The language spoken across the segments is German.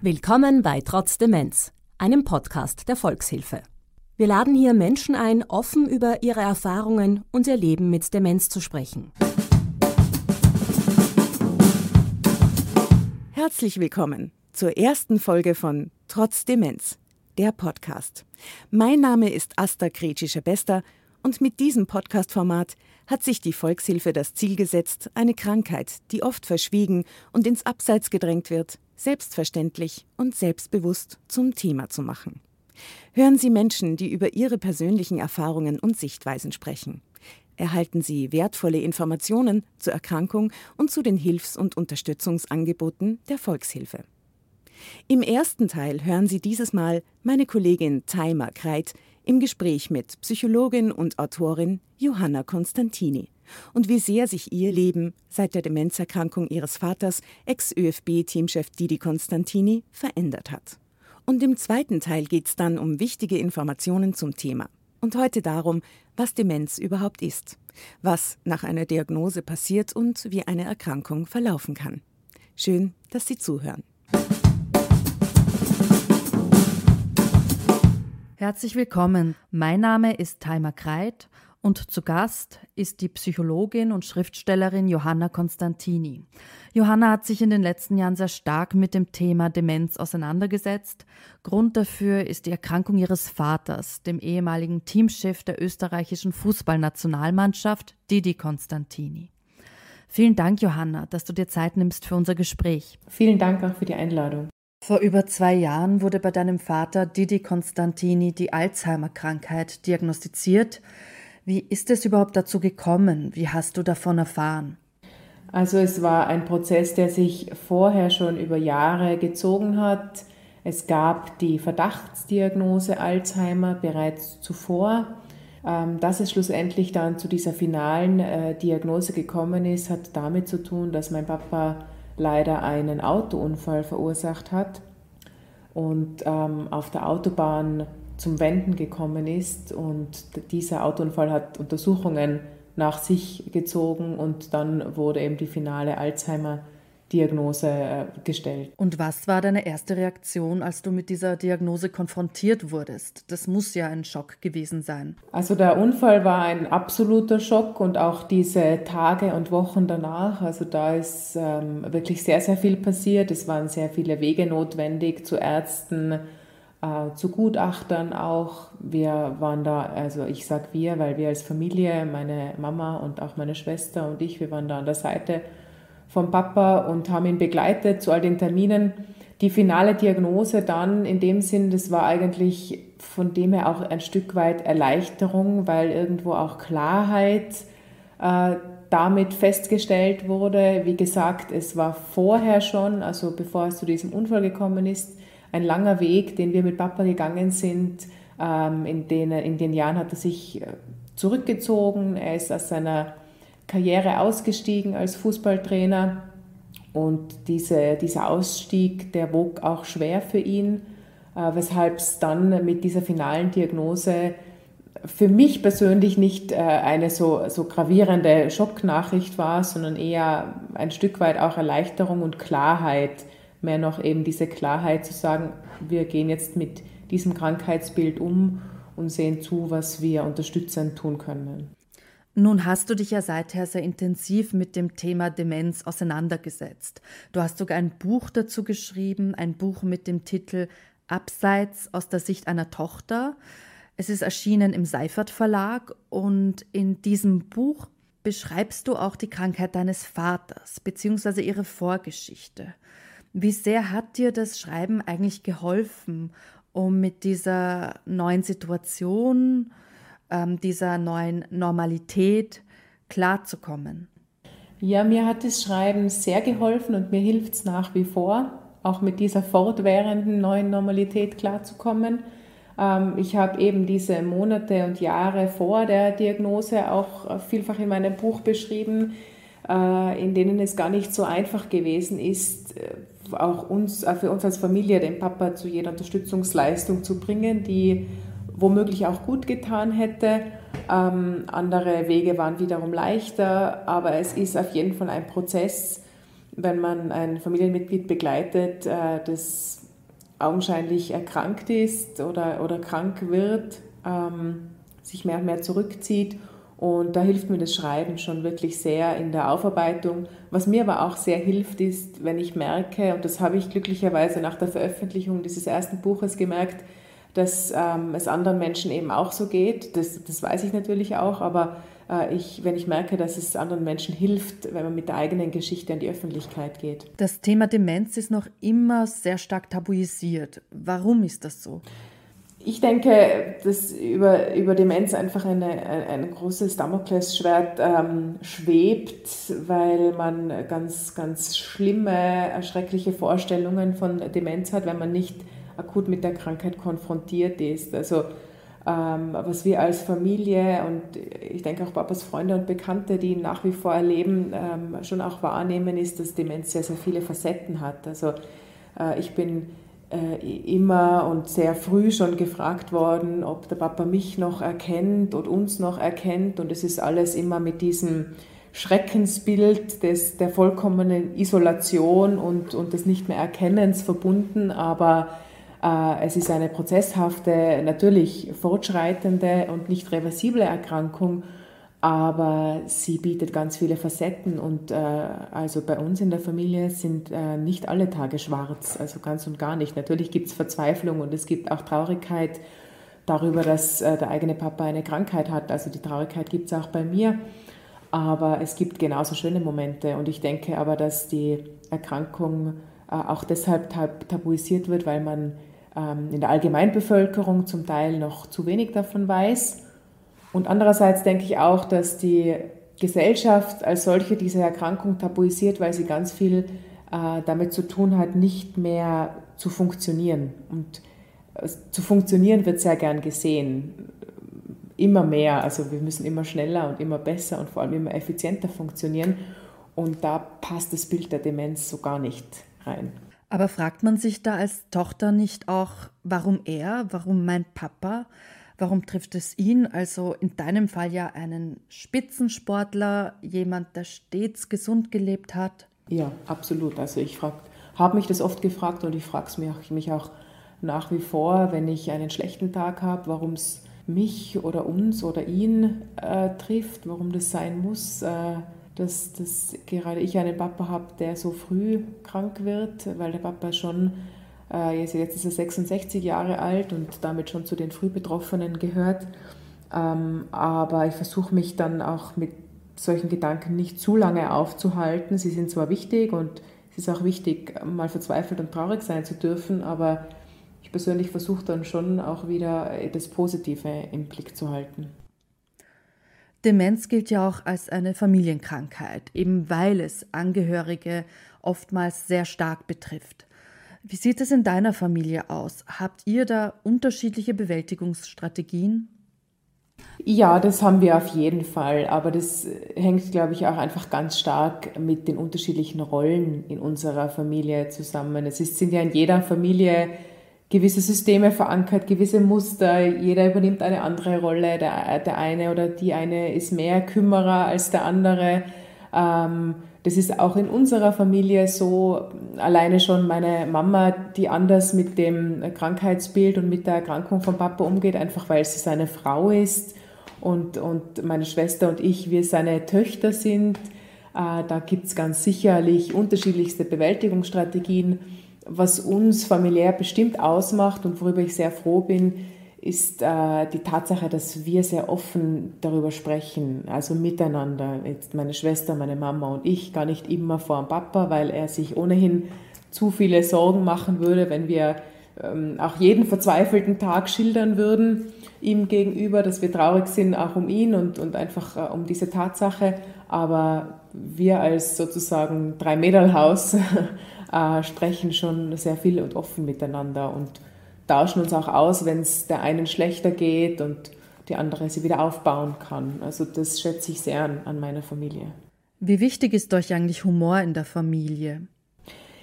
Willkommen bei Trotz Demenz, einem Podcast der Volkshilfe. Wir laden hier Menschen ein, offen über ihre Erfahrungen und ihr Leben mit Demenz zu sprechen. Herzlich willkommen zur ersten Folge von Trotz Demenz, der Podcast. Mein Name ist Asta Kretscher-Bester und mit diesem Podcast-Format hat sich die Volkshilfe das Ziel gesetzt, eine Krankheit, die oft verschwiegen und ins Abseits gedrängt wird, selbstverständlich und selbstbewusst zum Thema zu machen. Hören Sie Menschen, die über ihre persönlichen Erfahrungen und Sichtweisen sprechen. Erhalten Sie wertvolle Informationen zur Erkrankung und zu den Hilfs- und Unterstützungsangeboten der Volkshilfe. Im ersten Teil hören Sie dieses Mal meine Kollegin Taima Kreit im Gespräch mit Psychologin und Autorin Johanna Constantini und wie sehr sich ihr Leben seit der Demenzerkrankung ihres Vaters, Ex-ÖFB-Teamchef Didi Constantini, verändert hat. Und im zweiten Teil geht es dann um wichtige Informationen zum Thema. Und heute darum, was Demenz überhaupt ist, was nach einer Diagnose passiert und wie eine Erkrankung verlaufen kann. Schön, dass Sie zuhören. Herzlich willkommen. Mein Name ist Taima Kreit und zu Gast ist die Psychologin und Schriftstellerin Johanna Constantini. Johanna hat sich in den letzten Jahren sehr stark mit dem Thema Demenz auseinandergesetzt. Grund dafür ist die Erkrankung ihres Vaters, dem ehemaligen Teamchef der österreichischen Fußballnationalmannschaft, Didi Constantini. Vielen Dank, Johanna, dass du dir Zeit nimmst für unser Gespräch. Vielen Dank auch für die Einladung. Vor über zwei Jahren wurde bei deinem Vater Didi Constantini die Alzheimer-Krankheit diagnostiziert. Wie ist es überhaupt dazu gekommen? Wie hast du davon erfahren? Also es war ein Prozess, der sich vorher schon über Jahre gezogen hat. Es gab die Verdachtsdiagnose Alzheimer bereits zuvor. Ähm, dass es schlussendlich dann zu dieser finalen äh, Diagnose gekommen ist, hat damit zu tun, dass mein Papa leider einen Autounfall verursacht hat und ähm, auf der Autobahn zum Wenden gekommen ist. Und dieser Autounfall hat Untersuchungen nach sich gezogen und dann wurde eben die finale Alzheimer Diagnose äh, gestellt. Und was war deine erste Reaktion, als du mit dieser Diagnose konfrontiert wurdest? Das muss ja ein Schock gewesen sein. Also der Unfall war ein absoluter Schock und auch diese Tage und Wochen danach. Also da ist ähm, wirklich sehr, sehr viel passiert. Es waren sehr viele Wege notwendig zu Ärzten, äh, zu Gutachtern auch. Wir waren da, also ich sag wir, weil wir als Familie, meine Mama und auch meine Schwester und ich, wir waren da an der Seite vom Papa und haben ihn begleitet zu all den Terminen. Die finale Diagnose dann in dem Sinn, das war eigentlich von dem her auch ein Stück weit Erleichterung, weil irgendwo auch Klarheit äh, damit festgestellt wurde. Wie gesagt, es war vorher schon, also bevor es zu diesem Unfall gekommen ist, ein langer Weg, den wir mit Papa gegangen sind. Ähm, in, den, in den Jahren hat er sich äh, zurückgezogen. Er ist aus seiner Karriere ausgestiegen als Fußballtrainer. Und diese, dieser Ausstieg, der wog auch schwer für ihn, äh, weshalb es dann mit dieser finalen Diagnose für mich persönlich nicht äh, eine so, so gravierende Schocknachricht war, sondern eher ein Stück weit auch Erleichterung und Klarheit mehr noch eben diese Klarheit zu sagen, wir gehen jetzt mit diesem Krankheitsbild um und sehen zu, was wir unterstützend tun können. Nun hast du dich ja seither sehr intensiv mit dem Thema Demenz auseinandergesetzt. Du hast sogar ein Buch dazu geschrieben, ein Buch mit dem Titel Abseits aus der Sicht einer Tochter. Es ist erschienen im Seifert Verlag und in diesem Buch beschreibst du auch die Krankheit deines Vaters bzw. ihre Vorgeschichte. Wie sehr hat dir das Schreiben eigentlich geholfen, um mit dieser neuen Situation, ähm, dieser neuen Normalität klarzukommen? Ja, mir hat das Schreiben sehr geholfen und mir hilft es nach wie vor, auch mit dieser fortwährenden neuen Normalität klarzukommen. Ähm, ich habe eben diese Monate und Jahre vor der Diagnose auch vielfach in meinem Buch beschrieben, äh, in denen es gar nicht so einfach gewesen ist, äh, auch uns, äh, für uns als Familie den Papa zu jeder Unterstützungsleistung zu bringen, die womöglich auch gut getan hätte. Ähm, andere Wege waren wiederum leichter, aber es ist auf jeden Fall ein Prozess, wenn man ein Familienmitglied begleitet, äh, das augenscheinlich erkrankt ist oder, oder krank wird, ähm, sich mehr und mehr zurückzieht. Und da hilft mir das Schreiben schon wirklich sehr in der Aufarbeitung. Was mir aber auch sehr hilft, ist, wenn ich merke, und das habe ich glücklicherweise nach der Veröffentlichung dieses ersten Buches gemerkt, dass ähm, es anderen Menschen eben auch so geht. Das, das weiß ich natürlich auch, aber äh, ich, wenn ich merke, dass es anderen Menschen hilft, wenn man mit der eigenen Geschichte an die Öffentlichkeit geht. Das Thema Demenz ist noch immer sehr stark tabuisiert. Warum ist das so? Ich denke, dass über, über Demenz einfach eine, ein, ein großes Damoklesschwert ähm, schwebt, weil man ganz, ganz schlimme, erschreckliche Vorstellungen von Demenz hat, wenn man nicht akut mit der Krankheit konfrontiert ist. Also ähm, was wir als Familie und ich denke auch Papas Freunde und Bekannte, die ihn nach wie vor erleben, ähm, schon auch wahrnehmen, ist, dass Demenz sehr, sehr viele Facetten hat. Also äh, ich bin immer und sehr früh schon gefragt worden, ob der Papa mich noch erkennt und uns noch erkennt. Und es ist alles immer mit diesem Schreckensbild des, der vollkommenen Isolation und, und des Nicht mehr Erkennens verbunden, aber äh, es ist eine prozesshafte, natürlich fortschreitende und nicht reversible Erkrankung, aber sie bietet ganz viele Facetten und äh, also bei uns in der Familie sind äh, nicht alle Tage schwarz, also ganz und gar nicht. Natürlich gibt es Verzweiflung und es gibt auch Traurigkeit darüber, dass der eigene Papa eine Krankheit hat. Also die Traurigkeit gibt es auch bei mir, aber es gibt genauso schöne Momente und ich denke aber, dass die Erkrankung auch deshalb tabuisiert wird, weil man ähm, in der Allgemeinbevölkerung zum Teil noch zu wenig davon weiß. Und andererseits denke ich auch, dass die Gesellschaft als solche diese Erkrankung tabuisiert, weil sie ganz viel äh, damit zu tun hat, nicht mehr zu funktionieren. Und äh, zu funktionieren wird sehr gern gesehen. Immer mehr, also wir müssen immer schneller und immer besser und vor allem immer effizienter funktionieren. Und da passt das Bild der Demenz so gar nicht rein. Aber fragt man sich da als Tochter nicht auch, warum er, warum mein Papa, warum trifft es ihn? Also in deinem Fall ja einen Spitzensportler, jemand, der stets gesund gelebt hat. Ja, absolut. Also ich habe mich das oft gefragt und ich frage es mich, mich auch nach wie vor, wenn ich einen schlechten Tag habe, warum es mich oder uns oder ihn äh, trifft, warum das sein muss. Äh, dass, dass gerade ich einen Papa habe, der so früh krank wird, weil der Papa schon, jetzt ist er 66 Jahre alt und damit schon zu den Frühbetroffenen gehört. Ähm, aber ich versuche mich dann auch mit solchen Gedanken nicht zu lange aufzuhalten. Sie sind zwar wichtig und es ist auch wichtig, mal verzweifelt und traurig sein zu dürfen, aber ich persönlich versuche dann schon auch wieder das Positive im Blick zu halten. Demenz gilt ja auch als eine Familienkrankheit, eben weil es Angehörige oftmals sehr stark betrifft. Wie sieht es in deiner Familie aus? Habt ihr da unterschiedliche Bewältigungsstrategien? Ja, das haben wir auf jeden Fall, aber das hängt, glaube ich, auch einfach ganz stark mit den unterschiedlichen Rollen in unserer Familie zusammen. Es ist, sind ja in jeder Familie gewisse Systeme verankert, gewisse Muster. Jeder übernimmt eine andere Rolle. Der, der eine oder die eine ist mehr Kümmerer als der andere. Ähm, das ist auch in unserer Familie so. Alleine schon meine Mama, die anders mit dem Krankheitsbild und mit der Erkrankung von Papa umgeht, einfach weil sie seine Frau ist. Und, und meine Schwester und ich, wir seine Töchter sind. Äh, da gibt es ganz sicherlich unterschiedlichste Bewältigungsstrategien. Was uns familiär bestimmt ausmacht und worüber ich sehr froh bin, ist äh, die Tatsache, dass wir sehr offen darüber sprechen, also miteinander. Jetzt meine Schwester, meine Mama und ich, gar nicht immer vor dem Papa, weil er sich ohnehin zu viele Sorgen machen würde, wenn wir ähm, auch jeden verzweifelten Tag schildern würden ihm gegenüber, dass wir traurig sind, auch um ihn und, und einfach äh, um diese Tatsache. Aber wir als sozusagen Drei-Mädel-Haus äh, sprechen schon sehr viel und offen miteinander und tauschen uns auch aus, wenn es der einen schlechter geht und die andere sie wieder aufbauen kann. Also das schätze ich sehr an, an meiner Familie. Wie wichtig ist euch eigentlich Humor in der Familie?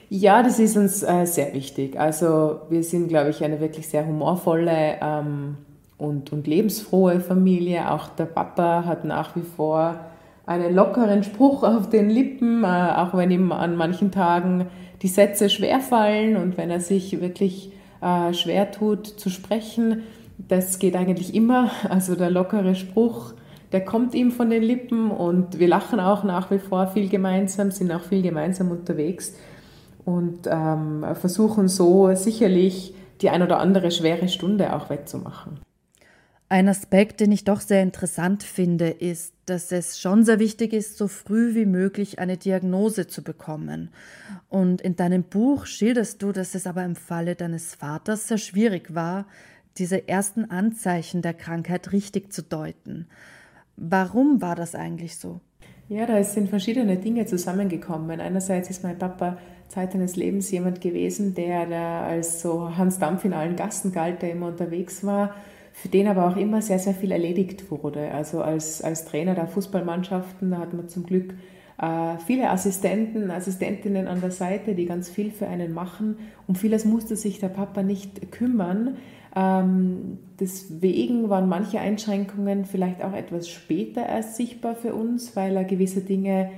Ja, das ist uns äh, sehr wichtig. Also wir sind, glaube ich, eine wirklich sehr humorvolle ähm, und, und lebensfrohe Familie. Auch der Papa hat nach wie vor einen lockeren Spruch auf den Lippen, äh, auch wenn ihm an manchen Tagen die Sätze schwerfallen und wenn er sich wirklich äh, schwer tut zu sprechen. Das geht eigentlich immer. Also der lockere Spruch, der kommt ihm von den Lippen und wir lachen auch nach wie vor viel gemeinsam, sind auch viel gemeinsam unterwegs und ähm, versuchen so sicherlich die ein oder andere schwere Stunde auch wegzumachen. Ein Aspekt, den ich doch sehr interessant finde, ist, dass es schon sehr wichtig ist, so früh wie möglich eine Diagnose zu bekommen. Und in deinem Buch schilderst du, dass es aber im Falle deines Vaters sehr schwierig war, diese ersten Anzeichen der Krankheit richtig zu deuten. Warum war das eigentlich so? Ja, da sind verschiedene Dinge zusammengekommen. Einerseits ist mein Papa Zeit seines Lebens jemand gewesen, der da als so Hans Dampf in allen Gassen galt, der immer unterwegs war für den aber auch immer sehr, sehr viel erledigt wurde. Also als, als Trainer der Fußballmannschaften, da hat man zum Glück äh, viele Assistenten, Assistentinnen an der Seite, die ganz viel für einen machen. Um vieles musste sich der Papa nicht kümmern. Ähm, deswegen waren manche Einschränkungen vielleicht auch etwas später erst sichtbar für uns, weil er gewisse Dinge,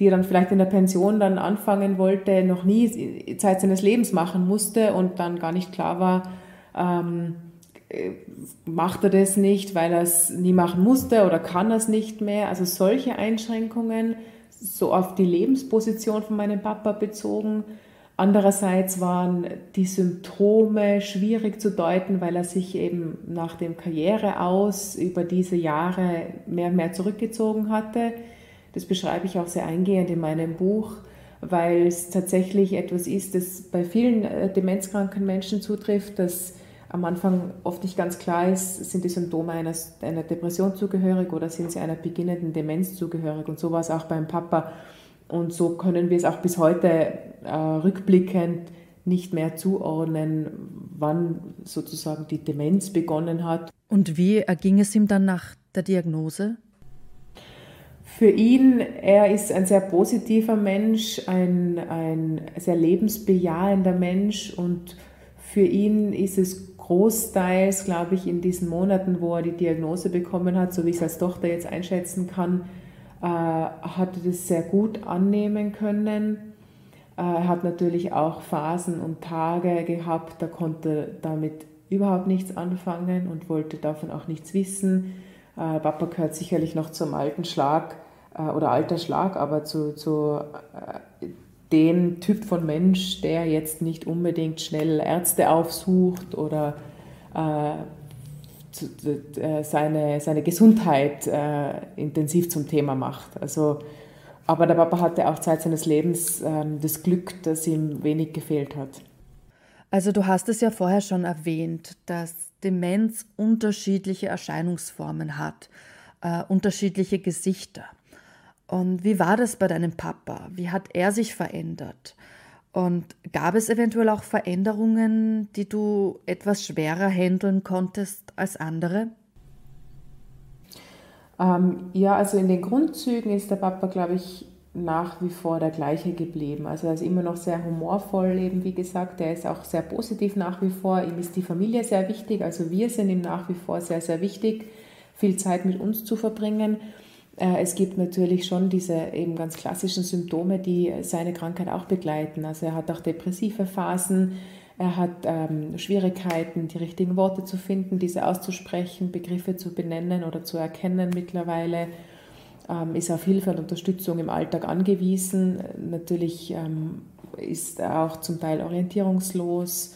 die er dann vielleicht in der Pension dann anfangen wollte, noch nie Zeit seines Lebens machen musste und dann gar nicht klar war, ähm, äh, macht er das nicht, weil er es nie machen musste oder kann er es nicht mehr. Also solche Einschränkungen, so auf die Lebensposition von meinem Papa bezogen. Andererseits waren die Symptome schwierig zu deuten, weil er sich eben nach dem Karriere aus über diese Jahre mehr und mehr zurückgezogen hatte. Das beschreibe ich auch sehr eingehend in meinem Buch, weil es tatsächlich etwas ist, das bei vielen äh, demenzkranken Menschen zutrifft, dass am Anfang oft nicht ganz klar ist, sind die Symptome einer, einer Depression zugehörig oder sind sie einer beginnenden Demenz zugehörig. Und so war es auch beim Papa. Und so können wir es auch bis heute äh, rückblickend nicht mehr zuordnen, wann sozusagen die Demenz begonnen hat. Und wie erging es ihm dann nach der Diagnose? Für ihn, er ist ein sehr positiver Mensch, ein, ein sehr lebensbejahender Mensch und für ihn ist es großteils, glaube ich, in diesen Monaten, wo er die Diagnose bekommen hat, so wie ich es als Tochter jetzt einschätzen kann, äh, hat er das sehr gut annehmen können. Äh, er hat natürlich auch Phasen und Tage gehabt, da konnte damit überhaupt nichts anfangen und wollte davon auch nichts wissen. Äh, Papa gehört sicherlich noch zum alten Schlag äh, oder alter Schlag, aber zu, zu äh, den Typ von Mensch, der jetzt nicht unbedingt schnell Ärzte aufsucht oder äh, äh, seine, seine Gesundheit äh, intensiv zum Thema macht. Also, aber der Papa hatte auch Zeit seines Lebens äh, das Glück, dass ihm wenig gefehlt hat. Also du hast es ja vorher schon erwähnt, dass Demenz unterschiedliche Erscheinungsformen hat, äh, unterschiedliche Gesichter. Und wie war das bei deinem Papa? Wie hat er sich verändert? Und gab es eventuell auch Veränderungen, die du etwas schwerer handeln konntest als andere? Ähm, ja, also in den Grundzügen ist der Papa, glaube ich, nach wie vor der gleiche geblieben. Also er ist immer noch sehr humorvoll, eben wie gesagt. Er ist auch sehr positiv nach wie vor. Ihm ist die Familie sehr wichtig. Also wir sind ihm nach wie vor sehr, sehr wichtig, viel Zeit mit uns zu verbringen. Äh, es gibt natürlich schon diese eben ganz klassischen Symptome, die seine Krankheit auch begleiten. Also er hat auch depressive Phasen, er hat ähm, Schwierigkeiten, die richtigen Worte zu finden, diese auszusprechen, Begriffe zu benennen oder zu erkennen mittlerweile, ähm, ist auf Hilfe und Unterstützung im Alltag angewiesen. Natürlich ähm, ist er auch zum Teil orientierungslos,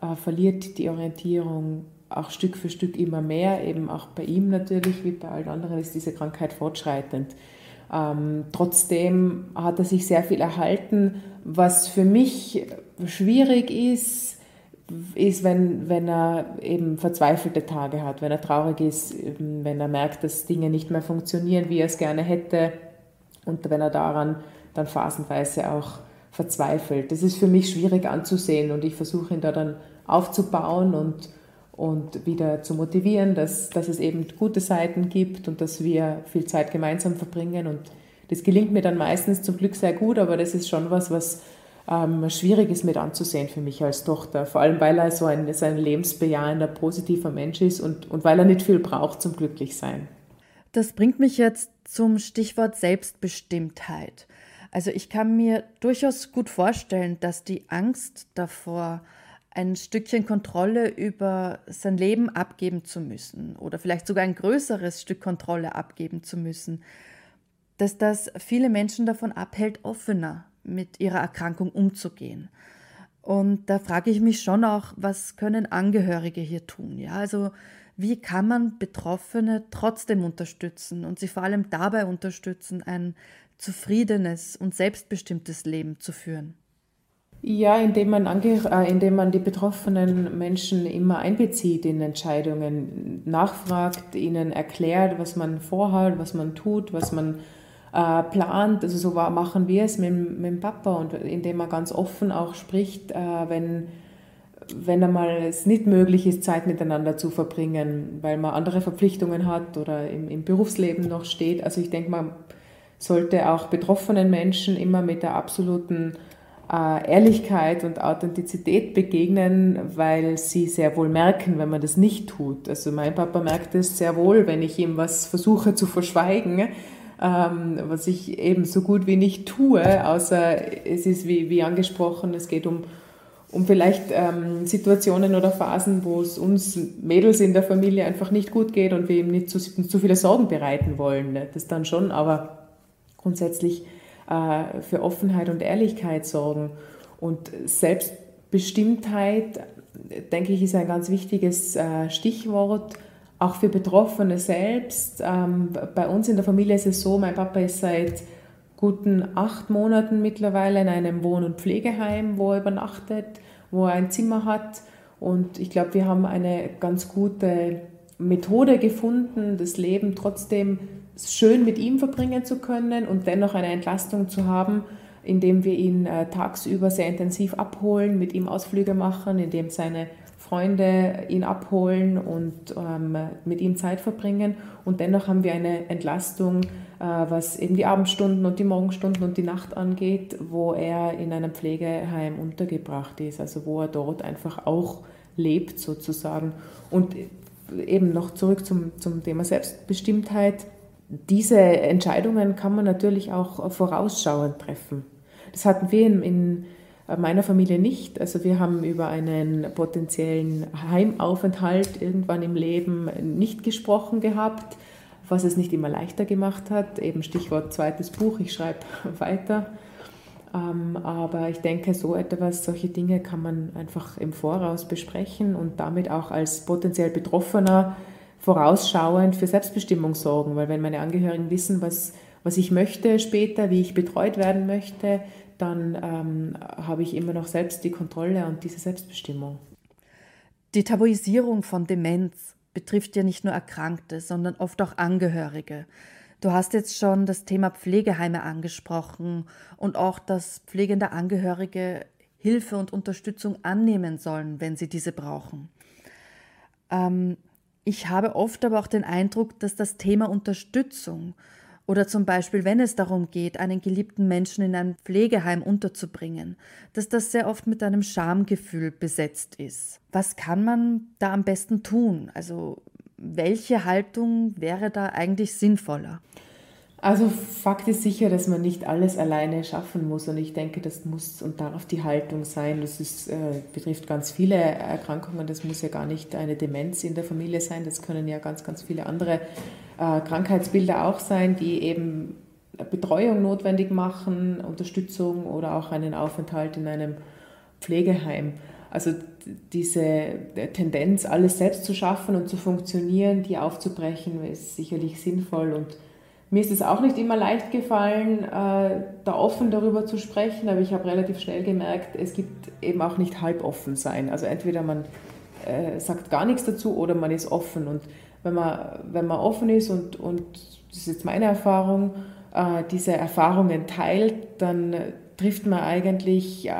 äh, verliert die Orientierung, auch Stück für Stück immer mehr, eben auch bei ihm natürlich, wie bei allen anderen ist diese Krankheit fortschreitend. Ähm, trotzdem hat er sich sehr viel erhalten. Was für mich schwierig ist, ist, wenn, wenn er eben verzweifelte Tage hat, wenn er traurig ist, wenn er merkt, dass Dinge nicht mehr funktionieren, wie er es gerne hätte und wenn er daran dann phasenweise auch verzweifelt. Das ist für mich schwierig anzusehen und ich versuche ihn da dann aufzubauen und und wieder zu motivieren, dass, dass es eben gute Seiten gibt und dass wir viel Zeit gemeinsam verbringen. Und das gelingt mir dann meistens zum Glück sehr gut, aber das ist schon was, was ähm, schwierig ist mit anzusehen für mich als Tochter. Vor allem, weil er so ein, so ein lebensbejahender, positiver Mensch ist und, und weil er nicht viel braucht zum Glücklichsein. Das bringt mich jetzt zum Stichwort Selbstbestimmtheit. Also ich kann mir durchaus gut vorstellen, dass die Angst davor, ein Stückchen Kontrolle über sein Leben abgeben zu müssen oder vielleicht sogar ein größeres Stück Kontrolle abgeben zu müssen, dass das viele Menschen davon abhält, offener mit ihrer Erkrankung umzugehen. Und da frage ich mich schon auch, was können Angehörige hier tun? Ja, also wie kann man Betroffene trotzdem unterstützen und sie vor allem dabei unterstützen, ein zufriedenes und selbstbestimmtes Leben zu führen? Ja, indem man, äh, indem man die betroffenen Menschen immer einbezieht in Entscheidungen, nachfragt, ihnen erklärt, was man vorhat, was man tut, was man äh, plant. Also so machen wir es mit, mit dem Papa und indem man ganz offen auch spricht, äh, wenn, wenn einmal es nicht möglich ist, Zeit miteinander zu verbringen, weil man andere Verpflichtungen hat oder im, im Berufsleben noch steht. Also ich denke, man sollte auch betroffenen Menschen immer mit der absoluten äh, Ehrlichkeit und Authentizität begegnen, weil sie sehr wohl merken, wenn man das nicht tut. Also mein Papa merkt es sehr wohl, wenn ich ihm was versuche zu verschweigen, ähm, was ich eben so gut wie nicht tue, außer es ist wie, wie angesprochen, es geht um, um vielleicht ähm, Situationen oder Phasen, wo es uns Mädels in der Familie einfach nicht gut geht und wir ihm nicht zu, zu viele Sorgen bereiten wollen. Ne? Das dann schon, aber grundsätzlich äh, für Offenheit und Ehrlichkeit sorgen. Und Selbstbestimmtheit, denke ich, ist ein ganz wichtiges äh, Stichwort, auch für Betroffene selbst. Ähm, bei uns in der Familie ist es so, mein Papa ist seit guten acht Monaten mittlerweile in einem Wohn- und Pflegeheim, wo er übernachtet, wo er ein Zimmer hat. Und ich glaube, wir haben eine ganz gute Methode gefunden, das Leben trotzdem schön mit ihm verbringen zu können und dennoch eine Entlastung zu haben, indem wir ihn äh, tagsüber sehr intensiv abholen, mit ihm Ausflüge machen, indem seine Freunde ihn abholen und ähm, mit ihm Zeit verbringen. Und dennoch haben wir eine Entlastung, äh, was eben die Abendstunden und die Morgenstunden und die Nacht angeht, wo er in einem Pflegeheim untergebracht ist, also wo er dort einfach auch lebt sozusagen. Und eben noch zurück zum, zum Thema Selbstbestimmtheit diese Entscheidungen kann man natürlich auch vorausschauend treffen. Das hatten wir in, in meiner Familie nicht. Also wir haben über einen potenziellen Heimaufenthalt irgendwann im Leben nicht gesprochen gehabt, was es nicht immer leichter gemacht hat. Eben Stichwort zweites Buch, ich schreibe weiter. Ähm, aber ich denke, so etwas, solche Dinge kann man einfach im Voraus besprechen und damit auch als potenziell Betroffener vorausschauend für Selbstbestimmung sorgen, weil wenn meine Angehörigen wissen, was, was ich möchte später, wie ich betreut werden möchte, dann ähm, habe ich immer noch selbst die Kontrolle und diese Selbstbestimmung. Die Tabuisierung von Demenz betrifft ja nicht nur Erkrankte, sondern oft auch Angehörige. Du hast jetzt schon das Thema Pflegeheime angesprochen und auch, dass pflegende Angehörige Hilfe und Unterstützung annehmen sollen, wenn sie diese brauchen. Ähm, ich habe oft aber auch den Eindruck, dass das Thema Unterstützung oder zum Beispiel, wenn es darum geht, einen geliebten Menschen in ein Pflegeheim unterzubringen, dass das sehr oft mit einem Schamgefühl besetzt ist. Was kann man da am besten tun? Also welche Haltung wäre da eigentlich sinnvoller? Also Fakt ist sicher, dass man nicht alles alleine schaffen muss und ich denke, das muss und darf die Haltung sein. Das ist, äh, betrifft ganz viele Erkrankungen. Das muss ja gar nicht eine Demenz in der Familie sein. Das können ja ganz, ganz viele andere äh, Krankheitsbilder auch sein, die eben Betreuung notwendig machen, Unterstützung oder auch einen Aufenthalt in einem Pflegeheim. Also diese Tendenz, alles selbst zu schaffen und zu funktionieren, die aufzubrechen, ist sicherlich sinnvoll und mir ist es auch nicht immer leicht gefallen, äh, da offen darüber zu sprechen, aber ich habe relativ schnell gemerkt, es gibt eben auch nicht halboffen sein. Also entweder man äh, sagt gar nichts dazu oder man ist offen. Und wenn man, wenn man offen ist und, und das ist jetzt meine Erfahrung, äh, diese Erfahrungen teilt, dann trifft man eigentlich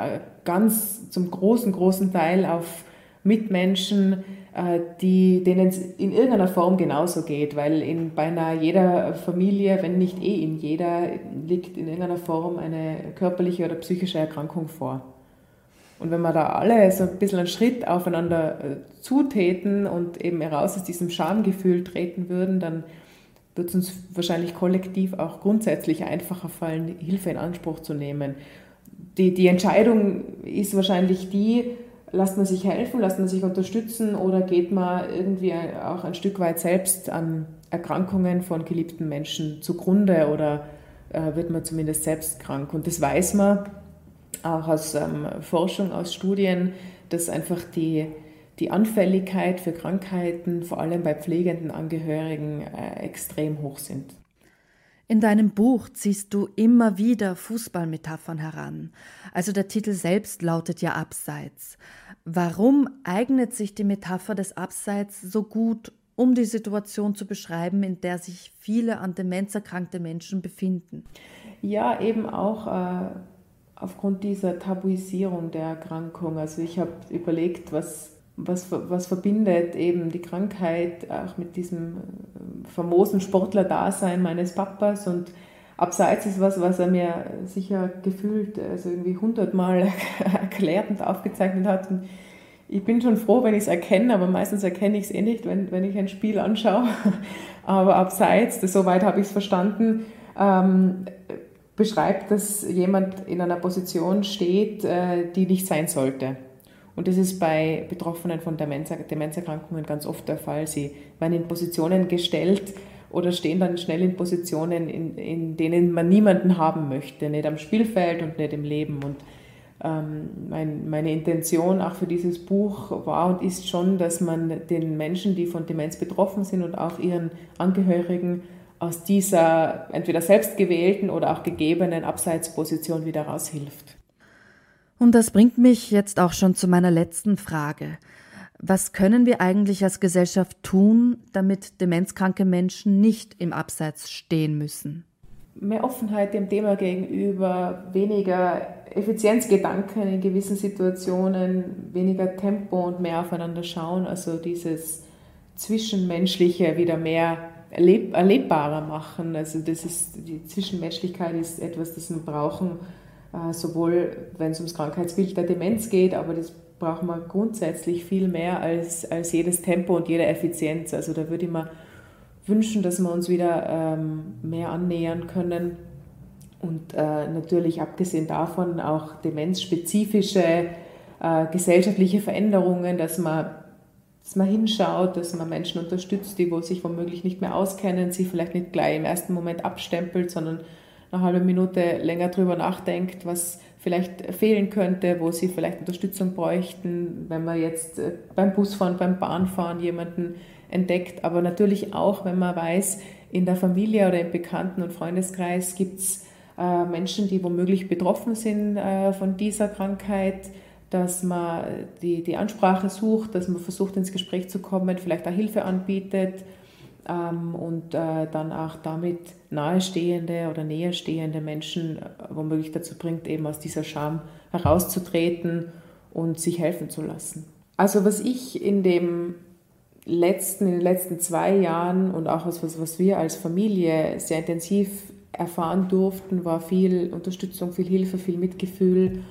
ganz zum großen, großen Teil auf Mitmenschen, äh, die, denen es in irgendeiner Form genauso geht, weil in beinahe jeder Familie, wenn nicht eh in jeder, liegt in irgendeiner Form eine körperliche oder psychische Erkrankung vor. Und wenn wir da alle so ein bisschen einen Schritt aufeinander äh, zutäten und eben heraus aus diesem Schamgefühl treten würden, dann wird es uns wahrscheinlich kollektiv auch grundsätzlich einfacher fallen, Hilfe in Anspruch zu nehmen. Die, die Entscheidung ist wahrscheinlich die, lasst man sich helfen, lasst man sich unterstützen oder geht man irgendwie auch ein Stück weit selbst an Erkrankungen von geliebten Menschen zugrunde oder äh, wird man zumindest selbst krank. Und das weiß man auch aus ähm, Forschung, aus Studien, dass einfach die, die Anfälligkeit für Krankheiten, vor allem bei pflegenden Angehörigen, äh, extrem hoch sind. In deinem Buch ziehst du immer wieder Fußballmetaphern heran. Also der Titel selbst lautet ja Abseits. Warum eignet sich die Metapher des Abseits so gut, um die Situation zu beschreiben, in der sich viele an Demenz erkrankte Menschen befinden? Ja, eben auch äh, aufgrund dieser Tabuisierung der Erkrankung. Also ich habe überlegt, was was, was verbindet eben die Krankheit auch mit diesem äh, famosen Sportler-Dasein meines Papas und abseits ist was, was er mir sicher gefühlt, also irgendwie hundertmal erklärt und aufgezeichnet hat. Und ich bin schon froh, wenn ich es erkenne, aber meistens erkenne ich es eh nicht, wenn, wenn ich ein Spiel anschaue. Aber abseits, soweit habe ich es verstanden, ähm, beschreibt, dass jemand in einer Position steht, äh, die nicht sein sollte. Und das ist bei Betroffenen von Demenz, Demenzerkrankungen ganz oft der Fall. Sie werden in Positionen gestellt oder stehen dann schnell in Positionen, in, in denen man niemanden haben möchte, nicht am Spielfeld und nicht im Leben. Und ähm, mein, meine Intention auch für dieses Buch war und ist schon, dass man den Menschen, die von Demenz betroffen sind und auch ihren Angehörigen aus dieser entweder selbstgewählten oder auch gegebenen Abseitsposition wieder raushilft. Und das bringt mich jetzt auch schon zu meiner letzten Frage. Was können wir eigentlich als Gesellschaft tun, damit demenzkranke Menschen nicht im Abseits stehen müssen? Mehr Offenheit dem Thema gegenüber, weniger Effizienzgedanken in gewissen Situationen, weniger Tempo und mehr aufeinander schauen, also dieses Zwischenmenschliche wieder mehr erleb erlebbarer machen. Also das ist, die Zwischenmenschlichkeit ist etwas, das wir brauchen, äh, sowohl wenn es ums Krankheitsbild der Demenz geht, aber das braucht man grundsätzlich viel mehr als, als jedes Tempo und jede Effizienz. Also da würde ich mir wünschen, dass wir uns wieder ähm, mehr annähern können und äh, natürlich abgesehen davon auch demenzspezifische äh, gesellschaftliche Veränderungen, dass man, dass man hinschaut, dass man Menschen unterstützt, die wo sich womöglich nicht mehr auskennen, sie vielleicht nicht gleich im ersten Moment abstempelt, sondern eine halbe Minute länger drüber nachdenkt, was vielleicht fehlen könnte, wo sie vielleicht Unterstützung bräuchten, wenn man jetzt äh, beim Busfahren, beim Bahnfahren jemanden entdeckt, aber natürlich auch, wenn man weiß, in der Familie oder im Bekannten- und Freundeskreis gibt es äh, Menschen, die womöglich betroffen sind äh, von dieser Krankheit, dass man die, die Ansprache sucht, dass man versucht, ins Gespräch zu kommen, vielleicht auch Hilfe anbietet ähm, und äh, dann auch damit nahestehende oder näherstehende Menschen äh, womöglich dazu bringt, eben aus dieser Scham herauszutreten und sich helfen zu lassen. Also was ich in dem letzten, in den letzten zwei Jahren und auch was, was wir als Familie sehr intensiv erfahren durften, war viel Unterstützung, viel Hilfe, viel Mitgefühl.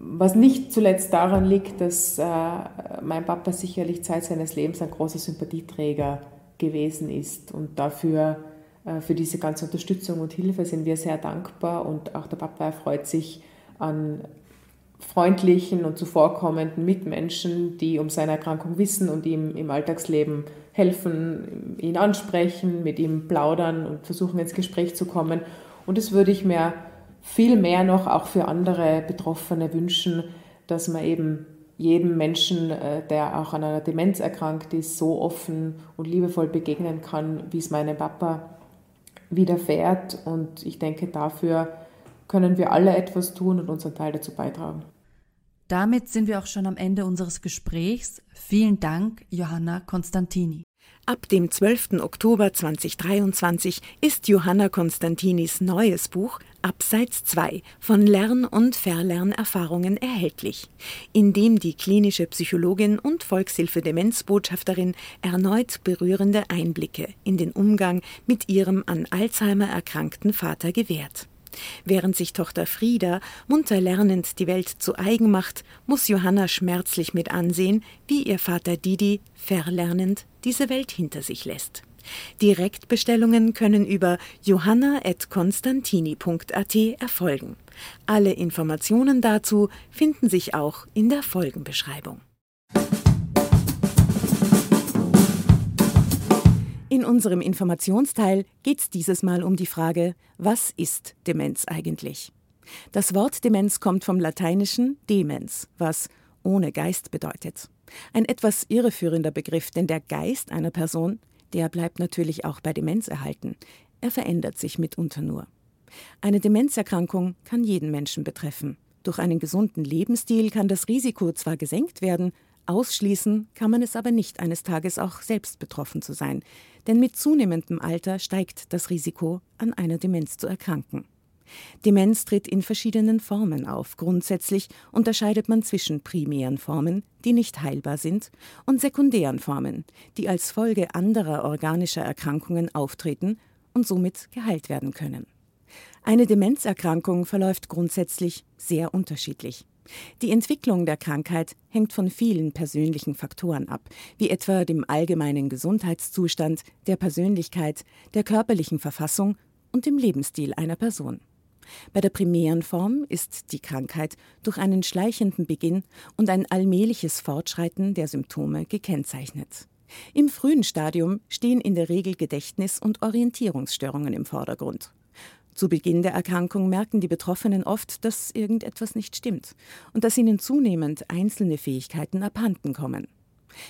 Was nicht zuletzt daran liegt, dass äh, mein Papa sicherlich Zeit seines Lebens ein großer Sympathieträger gewesen ist. Und dafür, äh, für diese ganze Unterstützung und Hilfe sind wir sehr dankbar und auch der Papa freut sich an freundlichen und zuvorkommenden Mitmenschen, die um seine Erkrankung wissen und ihm im Alltagsleben helfen, ihn ansprechen, mit ihm plaudern und versuchen ins Gespräch zu kommen. Und das würde ich mir viel mehr noch auch für andere Betroffene wünschen, dass man eben jedem Menschen, äh, der auch an einer Demenz erkrankt ist, so offen und liebevoll begegnen kann, wie es meinem Papa widerfährt. Und ich denke, dafür können wir alle etwas tun und unseren Teil dazu beitragen. Damit sind wir auch schon am Ende unseres Gesprächs. Vielen Dank, Johanna Konstantini. Ab dem 12. Oktober 2023 ist Johanna Konstantinis neues Buch Abseits 2 von Lern- und Verlernerfahrungen erhältlich, in dem die klinische Psychologin und Volkshilfe-Demenzbotschafterin erneut berührende Einblicke in den Umgang mit ihrem an Alzheimer erkrankten Vater gewährt. Während sich Tochter Frieda munter lernend die Welt zu eigen macht, muss Johanna schmerzlich mit ansehen, wie ihr Vater Didi verlernend diese Welt hinter sich lässt. Direktbestellungen können über johanna.constantini.at erfolgen. Alle Informationen dazu finden sich auch in der Folgenbeschreibung. In unserem Informationsteil geht es dieses Mal um die Frage, was ist Demenz eigentlich? Das Wort Demenz kommt vom lateinischen demens, was ohne Geist bedeutet. Ein etwas irreführender Begriff, denn der Geist einer Person, der bleibt natürlich auch bei Demenz erhalten. Er verändert sich mitunter nur. Eine Demenzerkrankung kann jeden Menschen betreffen. Durch einen gesunden Lebensstil kann das Risiko zwar gesenkt werden, Ausschließen kann man es aber nicht, eines Tages auch selbst betroffen zu sein, denn mit zunehmendem Alter steigt das Risiko, an einer Demenz zu erkranken. Demenz tritt in verschiedenen Formen auf. Grundsätzlich unterscheidet man zwischen primären Formen, die nicht heilbar sind, und sekundären Formen, die als Folge anderer organischer Erkrankungen auftreten und somit geheilt werden können. Eine Demenzerkrankung verläuft grundsätzlich sehr unterschiedlich. Die Entwicklung der Krankheit hängt von vielen persönlichen Faktoren ab, wie etwa dem allgemeinen Gesundheitszustand, der Persönlichkeit, der körperlichen Verfassung und dem Lebensstil einer Person. Bei der primären Form ist die Krankheit durch einen schleichenden Beginn und ein allmähliches Fortschreiten der Symptome gekennzeichnet. Im frühen Stadium stehen in der Regel Gedächtnis- und Orientierungsstörungen im Vordergrund. Zu Beginn der Erkrankung merken die Betroffenen oft, dass irgendetwas nicht stimmt und dass ihnen zunehmend einzelne Fähigkeiten abhanden kommen.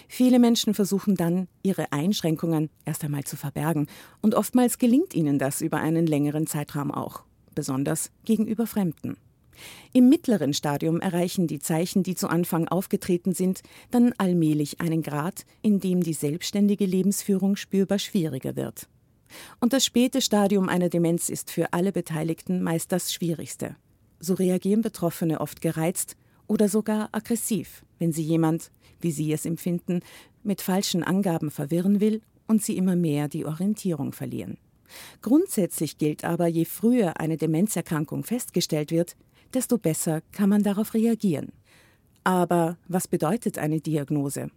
Viele Menschen versuchen dann, ihre Einschränkungen erst einmal zu verbergen, und oftmals gelingt ihnen das über einen längeren Zeitraum auch, besonders gegenüber Fremden. Im mittleren Stadium erreichen die Zeichen, die zu Anfang aufgetreten sind, dann allmählich einen Grad, in dem die selbstständige Lebensführung spürbar schwieriger wird. Und das späte Stadium einer Demenz ist für alle Beteiligten meist das schwierigste. So reagieren Betroffene oft gereizt oder sogar aggressiv, wenn sie jemand, wie sie es empfinden, mit falschen Angaben verwirren will und sie immer mehr die Orientierung verlieren. Grundsätzlich gilt aber, je früher eine Demenzerkrankung festgestellt wird, desto besser kann man darauf reagieren. Aber was bedeutet eine Diagnose?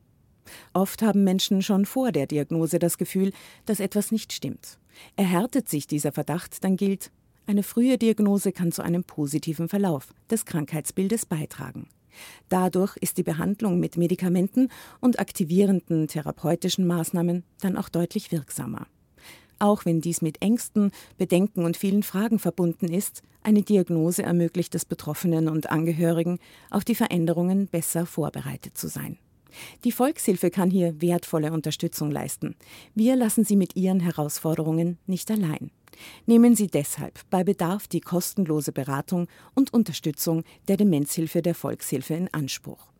Oft haben Menschen schon vor der Diagnose das Gefühl, dass etwas nicht stimmt. Erhärtet sich dieser Verdacht, dann gilt, eine frühe Diagnose kann zu einem positiven Verlauf des Krankheitsbildes beitragen. Dadurch ist die Behandlung mit Medikamenten und aktivierenden therapeutischen Maßnahmen dann auch deutlich wirksamer. Auch wenn dies mit Ängsten, Bedenken und vielen Fragen verbunden ist, eine Diagnose ermöglicht es Betroffenen und Angehörigen, auf die Veränderungen besser vorbereitet zu sein. Die Volkshilfe kann hier wertvolle Unterstützung leisten. Wir lassen Sie mit Ihren Herausforderungen nicht allein. Nehmen Sie deshalb bei Bedarf die kostenlose Beratung und Unterstützung der Demenzhilfe der Volkshilfe in Anspruch.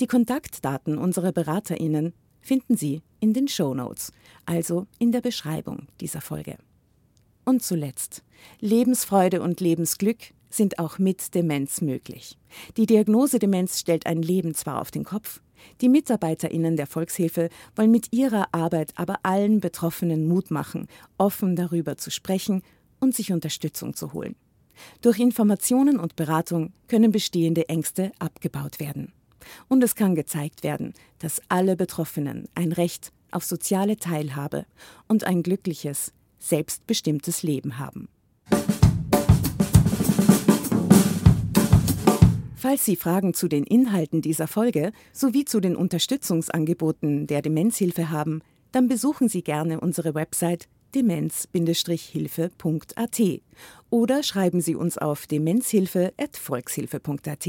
Die Kontaktdaten unserer Beraterinnen finden Sie in den Show Notes, also in der Beschreibung dieser Folge. Und zuletzt Lebensfreude und Lebensglück sind auch mit Demenz möglich. Die Diagnose Demenz stellt ein Leben zwar auf den Kopf, die Mitarbeiterinnen der Volkshilfe wollen mit ihrer Arbeit aber allen Betroffenen Mut machen, offen darüber zu sprechen und sich Unterstützung zu holen. Durch Informationen und Beratung können bestehende Ängste abgebaut werden. Und es kann gezeigt werden, dass alle Betroffenen ein Recht auf soziale Teilhabe und ein glückliches, selbstbestimmtes Leben haben. Falls Sie Fragen zu den Inhalten dieser Folge sowie zu den Unterstützungsangeboten der Demenzhilfe haben, dann besuchen Sie gerne unsere Website demenz-hilfe.at oder schreiben Sie uns auf demenzhilfe.volkshilfe.at.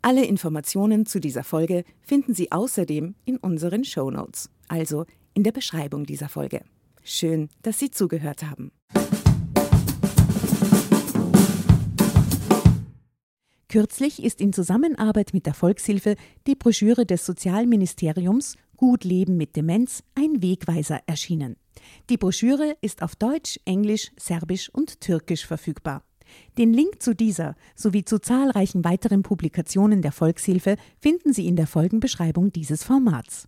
Alle Informationen zu dieser Folge finden Sie außerdem in unseren Show Notes, also in der Beschreibung dieser Folge. Schön, dass Sie zugehört haben. Kürzlich ist in Zusammenarbeit mit der Volkshilfe die Broschüre des Sozialministeriums Gut Leben mit Demenz ein Wegweiser erschienen. Die Broschüre ist auf Deutsch, Englisch, Serbisch und Türkisch verfügbar. Den Link zu dieser sowie zu zahlreichen weiteren Publikationen der Volkshilfe finden Sie in der Folgenbeschreibung dieses Formats.